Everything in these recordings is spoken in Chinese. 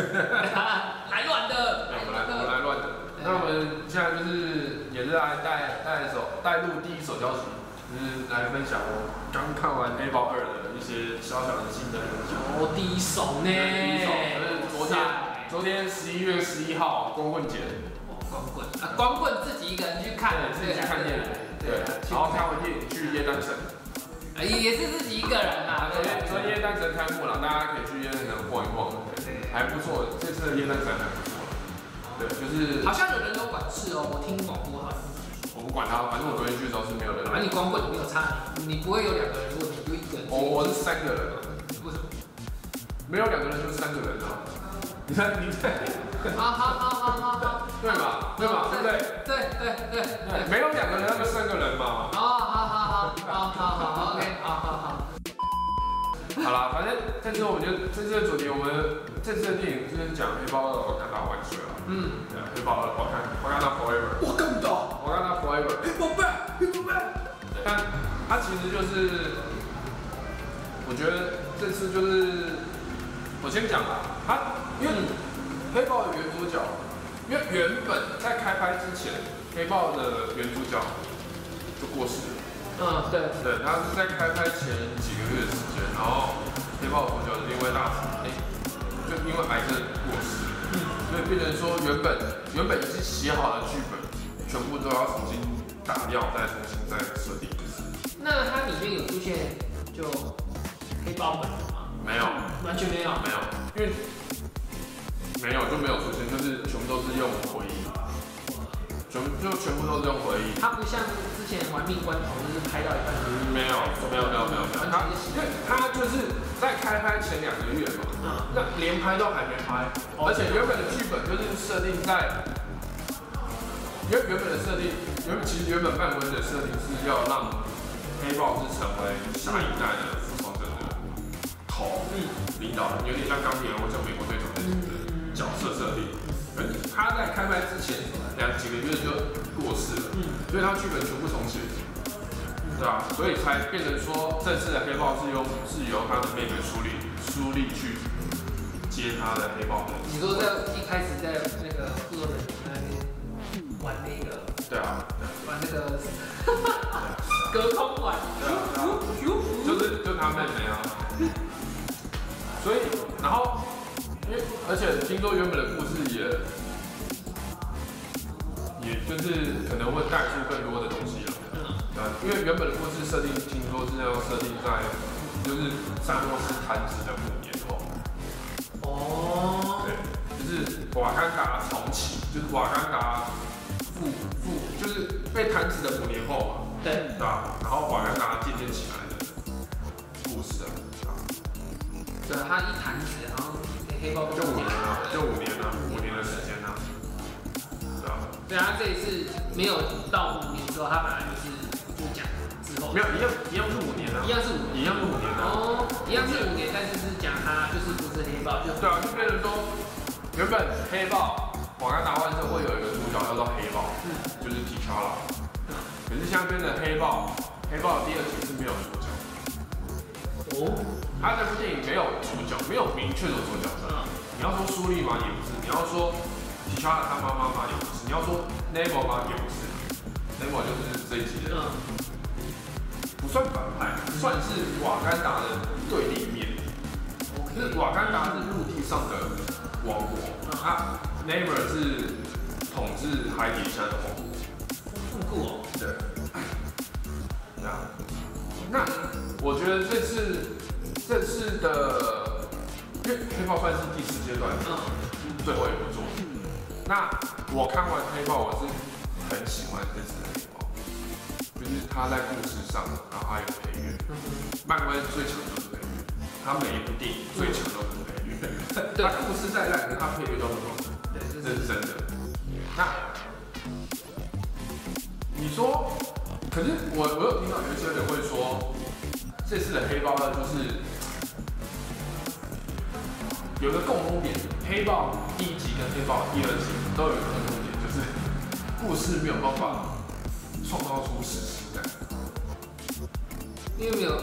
来乱的，对，我们来我们来乱的。那我们现在就是也是来带带一首带入第一手消息，就是来分享我刚看完《黑豹二》的一些小小的心得。哦，第一首呢？第一首就是昨天昨天十一月十一号光棍节，光棍。啊，光棍自己一个人去看，自己去看电影，对，然后看完电影去夜单城，哎，也是自己一个人啊。昨天昨天夜诞城开幕了，大家可以还不错，这次的夜诞城还不错。对，就是好像有人都管事哦，我听广播好像。我不管他，反正我昨天去的时候是没有人。反正你光棍你没有差，你不会有两个人，如果你就一个人。哦我是三个人。为什么？没有两个人就是三个人啊！你看，你看。好好好好好好。对吧？对吧？对不对？对对对对。没有两个人，那就三个人嘛。哦，好好好好好好。好了，反正这次我们就这次的主题，我们这次的电影就是讲黑豹二，我看到万岁了。嗯，对，黑豹二好看，我看到 Forever。我看到，我看到 Forever。黑豹版，黑豹版。但它其实就是，我觉得这次就是，我先讲吧，它因为黑豹的原主角，因为原本在开拍之前，黑豹的原主角就过世了。嗯，对，对，他是在开拍前几个月的时间，然后黑豹主角因为大死，哎，就因为癌症过世，嗯，所以变成说原本原本已经写好的剧本，全部都要重新打掉，再重新再设定一次。那它里面有出现就黑豹本人吗？没有，完全没有，没有，因为没有就没有出现，就是全部都是用回忆。全就全部都是用回忆，它不像之前玩命关头，就是拍到一半，没有，没有，没有，没有，没有。他因为它就是在开拍前两个月嘛，那连拍都还没拍，而且原本的剧本就是设定在，因为原本的设定，原其实原本漫威的设定是要让黑豹是成为下一代的复仇者的头，嗯，领导人，有点像钢铁人或者美国队长那种的角色设定。他在开拍之前两几个月就过世了，嗯，所以他剧本全部重写，对啊？所以才变成说这次的黑豹是由是由他的妹妹苏丽苏丽去接他的黑豹的。你说在一开始在那个复仇者那边玩那个？对啊，玩那个 隔空玩，对啊，就是就他妹妹啊。所以然后。而且听说原本的故事也，也就是可能会带出更多的东西了。对，因为原本的故事设定，听说是要设定在就是萨诺斯弹指的五年后。哦。对，就是瓦干达重启，就是瓦干达复复，就是被弹指的五年后嘛。对。对吧？然后瓦干达渐渐起来的故事啊。对，他一弹指，然后。黑豹就五年了，就五年了，五年的时间呢，对啊。对啊，这一次没有到五年之后，他本来就是就讲之后。没有，一样一样是五年啊。一样是五，一样是五年啊。哦，一样是五年，但是是讲他就是不是黑豹，就对啊，就变成说，原本黑豹瓦干达万圣会有一个主角叫做黑豹，嗯，就是提查了。可是现在变成黑豹，黑豹第二集是没有主角。哦，他这部电影没有主角，没有明确的主角。你要说苏丽吗？也不是。你要说提查他妈妈吗？也不是。你要说 Nemo 吗？也不是。Nemo 就是这一集的，不算反派，算是瓦干达的对立面。是瓦干达是陆地上的王国，啊，Nemo 是统治海底下的王国。这么酷哦。对。那那我觉得这次这次的。因为黑豹算是第四阶段，嗯，最后一部作品。那我看完黑豹，我是很喜欢这次的黑豹，就是他在故事上，然后还有配乐。漫威最强就是配乐，他每一部电影最强都是配乐。他故事再烂，他配乐都很好。对，这是真的。那你说，可是我我有听到有一些人会说，这次的黑豹呢，就是。有个共通点，黑豹第一集跟黑豹第二集都有一个共通点，就是故事没有办法创造出史诗感。因为没有，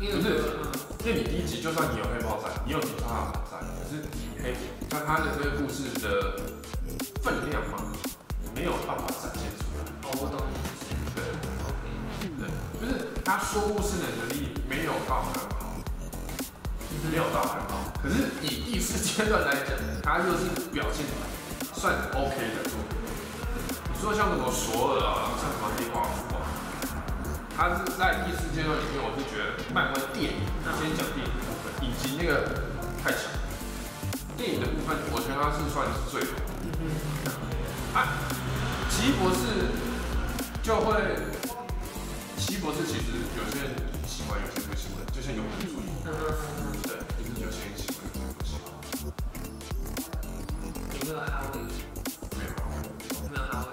因为不是嗯因为你第一集就算你有黑豹在，你有警察马在，可是你黑，但他的这个故事的分量嘛，没有办法展现出来。哦，我懂。对对，就是他说故事的能力没有到没有到很好。可是以第四阶段来讲，他就是表现算 OK 的作品。你说像什么索尔啊，像什么黑寡妇啊，他是在第四阶段里面，我是觉得漫威电影，先讲电影的部分，以及那个太强。电影的部分，我觉得他是算是最好的。啊，奇博士就会，奇博士其实有些人喜欢，有些人不喜欢，就像永恒主有些人喜欢，有些人不喜欢。有没有哈维？没有，哈维？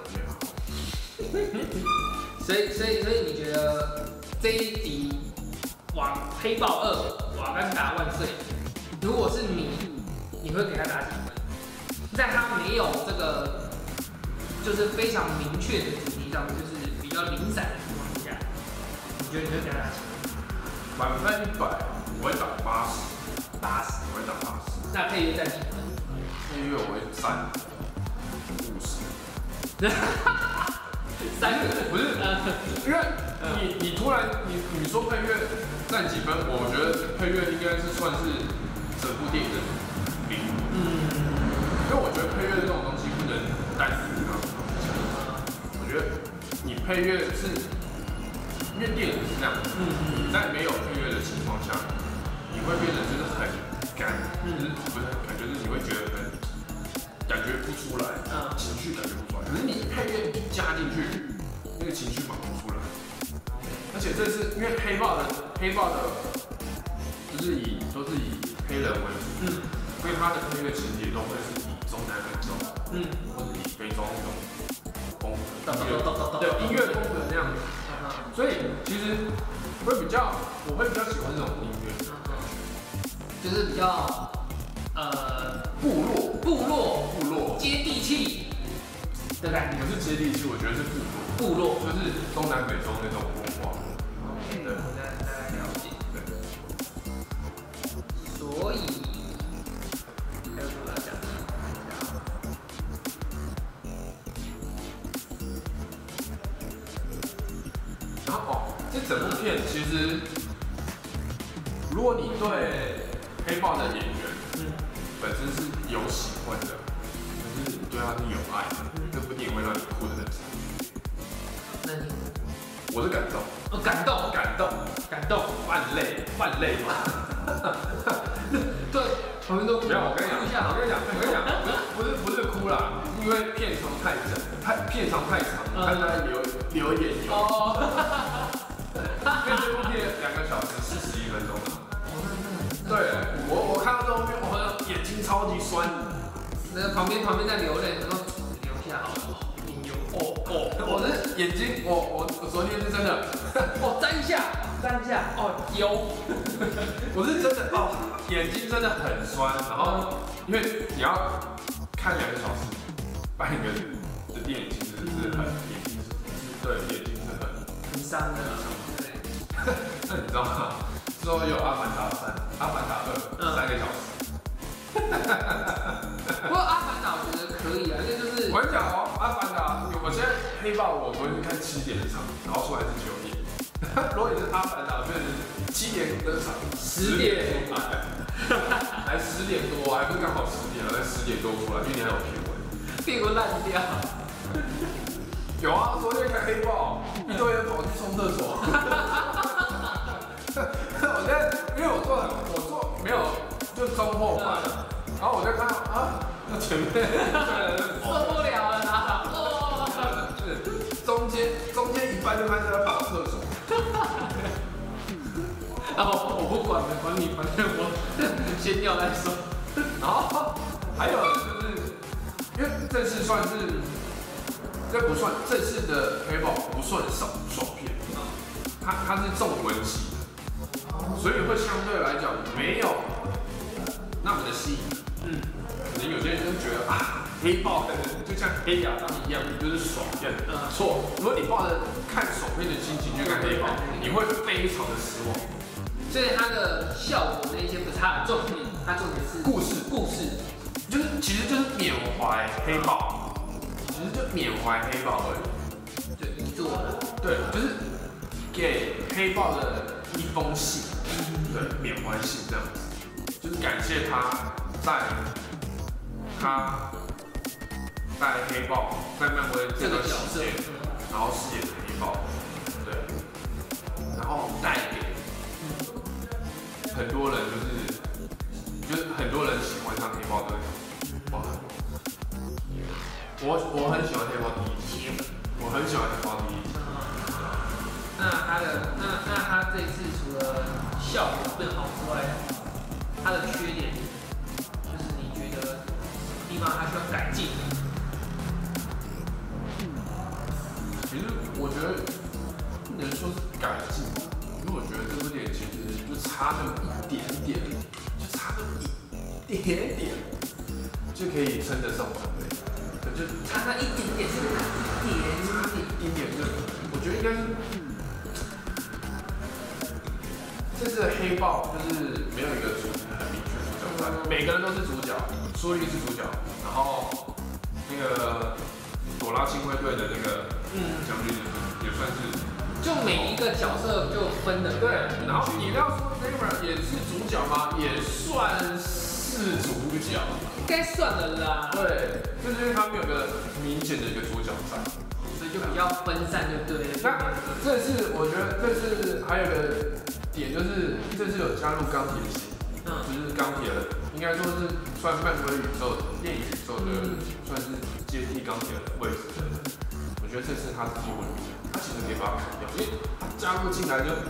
所以，所以，所以你觉得这一集《瓦黑豹二》瓦干达万岁，如果是你，你会给他打几分？在他没有这个就是非常明确的主题上，就是比较零散的情况下，你觉得你会给他打几分？满分一百，我会打八十，八十。我会打八十。那配乐占几分？配乐我会占五十。三个。不是，呃，因为你你突然你你说配乐占几分？我觉得配乐应该是算是整部电影的零。嗯，因为我觉得配乐这种东西不能单独拿。我觉得你配乐是，因为电影是这样，嗯你在没有配乐的情况下，你会变得就是很干，就是不是很干，就是你会觉得很感觉不出来，嗯情绪感觉不出来。可是你太愿意加进去，那个情绪马上出来。而且这是因为黑豹的黑豹的，就是以都是以黑人为主，嗯所以他的那个情节都会是以中南美洲嗯，或者以非洲那种风格，对音乐风格那样子。嗯所以其实会比较，我会比较喜欢这种音乐，嗯就是比较呃部落部落部落，接地气的感觉不。是接地气，我觉得是部落，部落。就是东南美洲那种文化。爱，这部电影会让你哭得很。那你我是感动，哦，感动，感动，感动，泛泪，泛泪嘛。对，我们都不要，我跟你讲，我跟你讲，我跟你讲，不是不是不是哭啦，因为片长太长，太片长太长，嗯他在流流眼油。哦，这部片两个小时四十一分钟。对，我我看到这部片，我好像眼睛超级酸。那个旁边旁边在流泪，然后，哦，我的眼睛，我我我昨天是真的，哦，沾一下，沾一下，哦，有。我是真的哦，眼睛真的很酸。然后因为你要看两个小时半个的电影，其实是很眼睛对眼睛是很。很伤的，对。那你知道吗？之后有《阿凡达三》《阿凡达二》嗯三个小时。不过阿凡达我觉得可以啊，因为就是我跟你讲哦，《阿凡达》，我现在黑豹我昨天看七点的场，然后出来是九点。如果你是《阿凡达》，就是七点的场，十点出来，还十点多，还不是刚好十点，在十点多出来，因为你还有片尾。屁股烂掉。有啊，昨天看黑豹，一堆人跑去冲厕所。我在，因为我坐很，我坐没有，就中后排，然后我就看啊，那前面 中间一半就开始在跑厕所。然后我不管了，管你，反正我先尿再说。然后还有就是，因为这次算是，这不算这次的黑豹不算爽爽片，它它是重文戏的，所以会相对来讲没有那么的吸引。嗯，可能有些人就觉得啊，黑豹可能就像黑亚当一样，就是爽片。嗯错，如果你抱着看爽片的心情去看黑豹，你会非常的失望。所以它的效果那一些不是它的重点，它重点是故事，故事，就是其实就是缅怀黑豹，其实就缅怀黑豹而已。对，你做的，对，就是给黑豹的一封信，对，缅怀信这样子，就是感谢他在他在黑豹在漫威这这个角色，个期间，嗯然后饰演黑豹，对，然后带给很多人就是就是很多人喜欢上黑豹这个角色，哇，我我很喜欢黑豹第一集，我很喜欢黑豹第一集。那它的那那它这次除了效果更好之外，它的缺点就是你觉得地方它需要改进的。我觉得不能说是改进，因为我觉得这部电影其实就差那么一点点，就差那么一点点，就可以称得上完美。可就差那一点点是一点差一点点，就我觉得应该是，这次的黑豹就是没有一个主很明确主角，每个人都是主角，苏丽是主角，然后那个朵拉亲卫队的那个嗯，将军也算是。就每一个角色就分的对，然后你要说 Neymar 也是主角吗？也算是主角。应该算的啦，对，就是因为他们有个明显的一个主角在。所以就比较分散，就对了。那这次我觉得这次还有个点就是这次有加入钢铁侠，嗯，就是钢铁人，应该说是算漫威宇宙电影宇宙的，算是接替钢铁人的位置的我觉得这次他是替补里面，他其实可以把砍掉，因为他加入进来就，我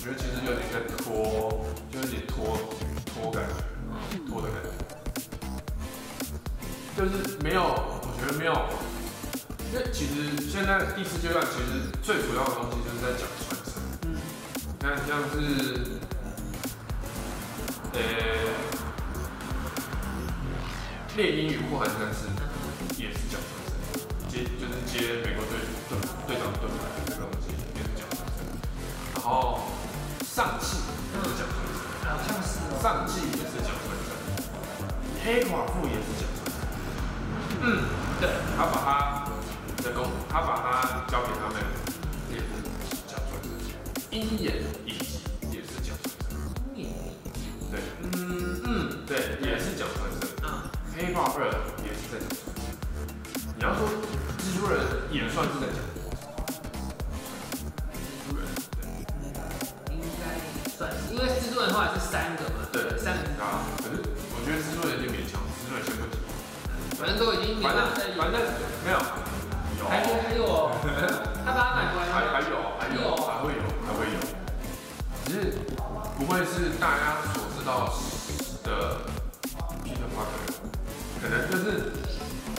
觉得其实有点在拖，就有点拖拖感觉，拖的感觉，就是没有，我觉得没有，因为其实现在第四阶段其实最主要的东西就是在讲传承，嗯，看像是，呃，猎鹰与酷寒战士，接就是接美国队队队长盾牌这个东西也是讲传承，然后上汽也是讲传承，好像是哦。上季也是讲传承，黑寡妇也是讲传承，嗯，对，他把他的功，他把他交给他们，也是讲传承，鹰眼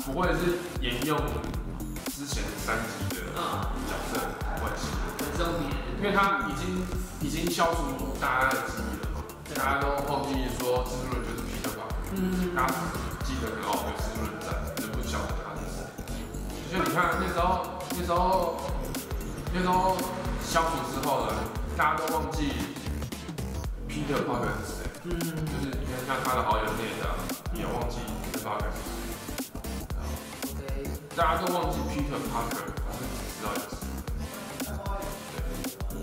不会是沿用之前三集的嗯，角色关系，很周别，因为他已经已经消除大家的记忆了嘛，大家都忘记说蜘蛛人就是 Peter Parker，嗯，大家记得很好有蜘蛛人在，就不晓得他是谁。就你看那时候那时候那时候消除之后呢，大家都忘记 Peter Parker 是谁，嗯，就是你看像他的好友那的也忘记 Peter Parker 是谁。大家都忘记 Peter Parker，可是只知道有蜘蛛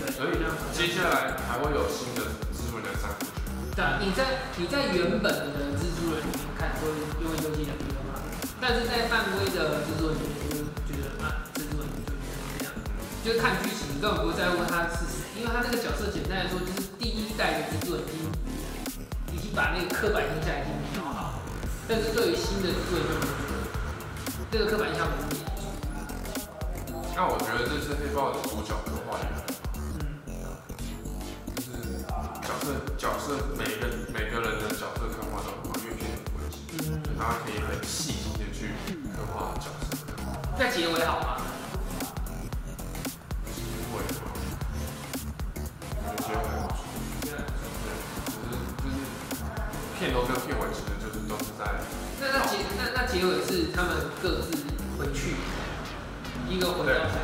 对，所以呢接下来还会有新的蜘蛛人三部曲。对，你在你在原本的蜘蛛人里面看会因为就记得比较慢，但是在漫威的蜘蛛人里面就觉得啊，蜘蛛人就这样，就是看剧情，你根本不会在乎他是谁，因为他这个角色简单来说就是第一代的蜘蛛人已经已经把那个刻板印象已经描好，但是对于新的蜘蛛人就没有这个刻板印象不变，那我觉得这次黑豹的主角刻画也很好，嗯，就是角色角色每个每个人的角色刻画都很好，因为片很关系，嗯，大家可以很细心的去刻画角色。那结尾好吗？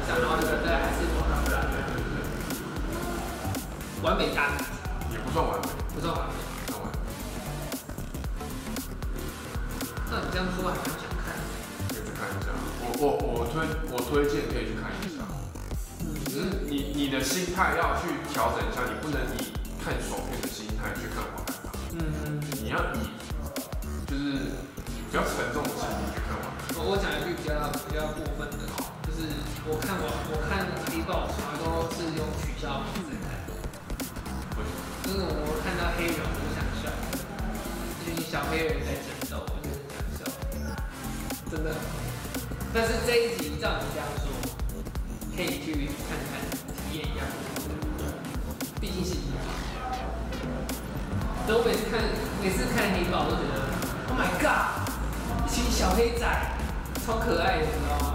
一个回到山上，然后一个还是。完美大男也不算完美，不算完美。不算完美，那你这样说还蛮想看。可以去看一下。我我我推我推荐可以去看一下。只是你你的心态要去调整一下，你不能以看爽片的心态去看《瓦干达》，嗯，你要以就是比较沉重的心情去看《》。我我讲一句比较比较过分的，就是我看我我看黑豹从来都是用取消名字看，就是我看到黑人我就想笑，一群小黑人在争斗，我就是想笑，真的。但是这一集照你这样说，可以去看看体验一样，毕竟是一样。所以我每次看每次看黑豹都觉得，Oh my god，一群小黑仔，超可爱的，你知道吗？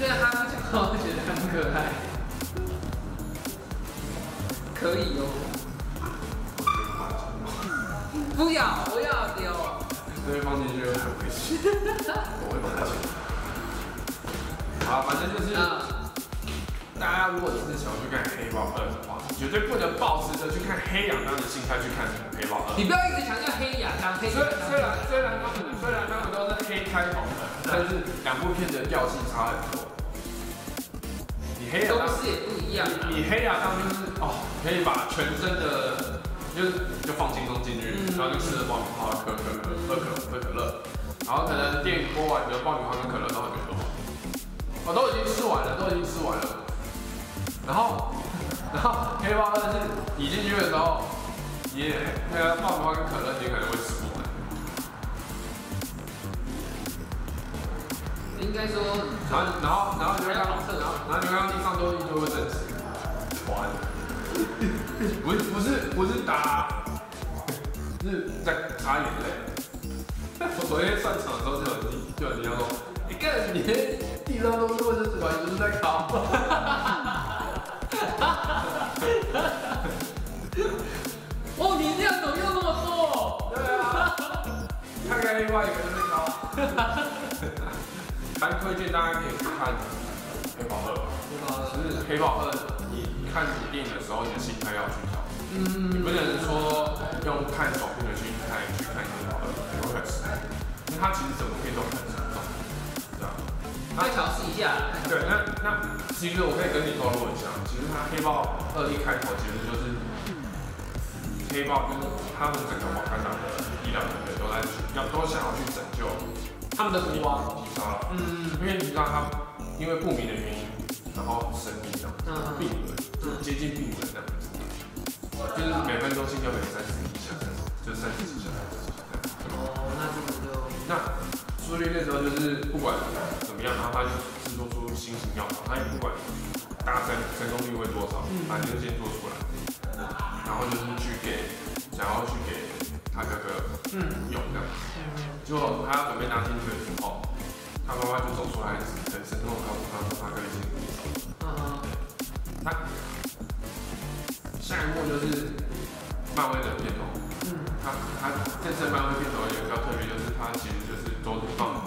就像他不讲话，我觉得很可爱。可以哦，不要，不要丢。这边放进去会很危险，我会把它剪掉。好，反正就是啊，大家如果真的想要去看《黑豹二》绝对不能抱持着去看黑亚当的心态去看《黑豹二》。你不要一直强调黑亚当，黑虽。虽然虽然他们虽然他们都是黑开头的，但是两部片的调性差很多。你黑亚当，公司也不一样啊。你黑亚当就是哦，可以把全身的，就是就放轻松进去，嗯然后就吃着爆米花，可可可喝可喝可乐，然后可能电影播完的爆米花跟可乐都还没喝完，我都已经吃完了，都已经吃完了。然后，然后黑豹二是你进去的时候，你那个爆米花跟可乐你可能会吃不完。应该说，然后，然后，然后你就会看到，测然后，然后你会看到地上都一堆卫生纸，团，不是不是不是打，是在擦眼泪。我昨天上场的时候就有人就有人家说，你看你地上都是卫生纸团，你不是在烤？另外一个在烤。蛮推荐大家可以去看《黑豹二》。只是黑豹二，你看电影的时候，你的心态要去调。嗯你不能说用看爽片的心态去看黑豹二，会很失望，因为它其实整部片都很沉重，对吧？再调试一下。对，那那其实我可以跟你透露一下，其实它黑豹二一开头其实就是黑豹跟他们整个瓦干达的医疗团队都在要都想要去拯救他们的国王。提沙了，嗯因为提沙他因为不明的原因，然后生病这样，嗯病危，就接近病危这样子，就是每分钟心跳可以三十几下，就三十几下。哦，那这个就那苏烈那时候就是不管怎么样，然后他就制作出新型药厂，他也不管大成成功率会多少，反正就先做出来，然后就是去给想要去给他哥哥嗯用这样。结果他准备拿进去的时候，他妈妈就走出来，很生动的告诉他说他哥已经离走了。嗯那下一幕就是漫威的片头，嗯他他这次漫威片头有一个比较特别，就是他其实就是都是放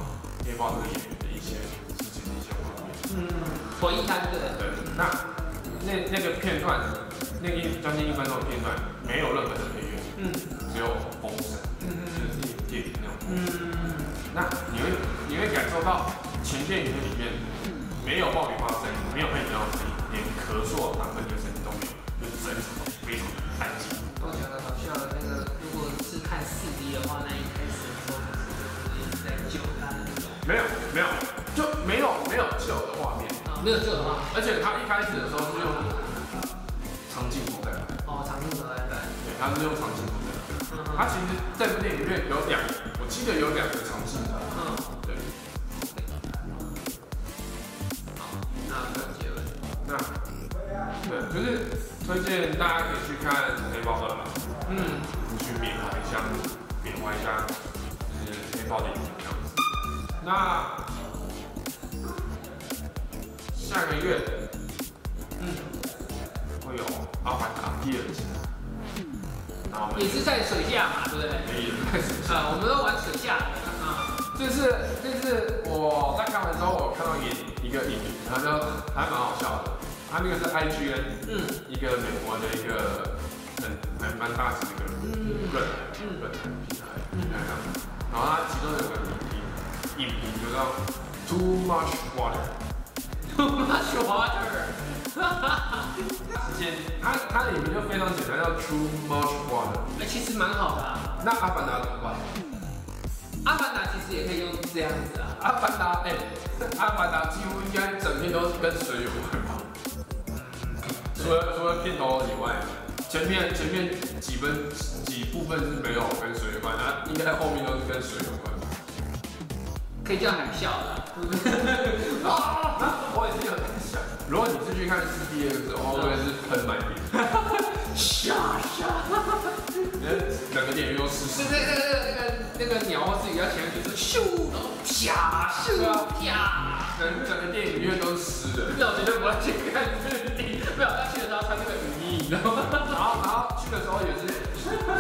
黑豹这个演员的一些事情的一些画面。嗯，回忆单对。对，那那那个片段，那个一将近一分钟的片段，前电影院里面没有爆米花声音，没有配饮料声音，连咳嗽、打喷嚏的声音都没有，就是整场都非常的安静。我讲的好笑的那个，如果是看四 D 的话，那一开始的时候就是在救他的那种。没有没有，就没有没有救的画面，啊，没有救的话，而且他一开始的时候是用长镜头在拍，哦，长镜头在拍。对，他是用长镜头在拍。嗯他其实这部电影里面有两，我记得有两个长就是推荐大家可以去看《黑豹二》嘛，嗯，你去缅怀一下，缅怀一下就是黑豹的影这样子。那下个月，嗯，会有《阿凡达》第二集，也是在水下嘛，对不对？也是开始啊，我们都玩水下的啊。这次这是我在看完之后，我看到一一个影评，然后就还蛮好笑的。他那个是 IGN 嗯一个美国的一个很还蛮大型的一个润润平台平台上，然后它其中有个影影评就叫 Too much water。Too much water。简它它的影评就非常简单，叫 Too much water。哎，其实蛮好的啊。那阿凡达怎么办？阿凡达其实也可以用这样子啊。阿凡达哎，阿凡达几乎应该整片都是跟水有关吧？除了除了片头以外，前面前面几分几部分是没有跟水有关，那应该后面都是跟水有关。可以叫海啸的？啊！我也是有在想，如果你是去看 4DX 的话，会不会是喷满地？下下。整 个电影都湿那那个那个那个鸟或自己要前面就是咻，然后啪咻啪，整整个电影院都是湿的。那我绝对不要去看没有他去的时候穿那个雨衣，你知道吗？然后然后去的时候也是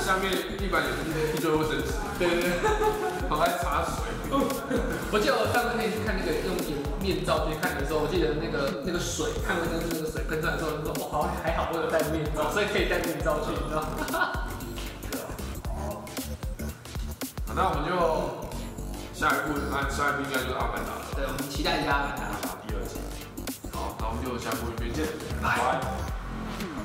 下面地板也是一堆卫生纸，对对对。然后还擦水。我记得我上次那次看那个用眼面罩去看的时候，我记得那个那个水，看卫生纸那个水喷出来的时候，就说哇，好还好我有戴面罩，所以可以戴面罩去，你知道吗？好，那我们就下一步，那下一步应该就是阿凡达了。对，我们期待一下阿凡达。第二季。我们就下部影片见，拜拜。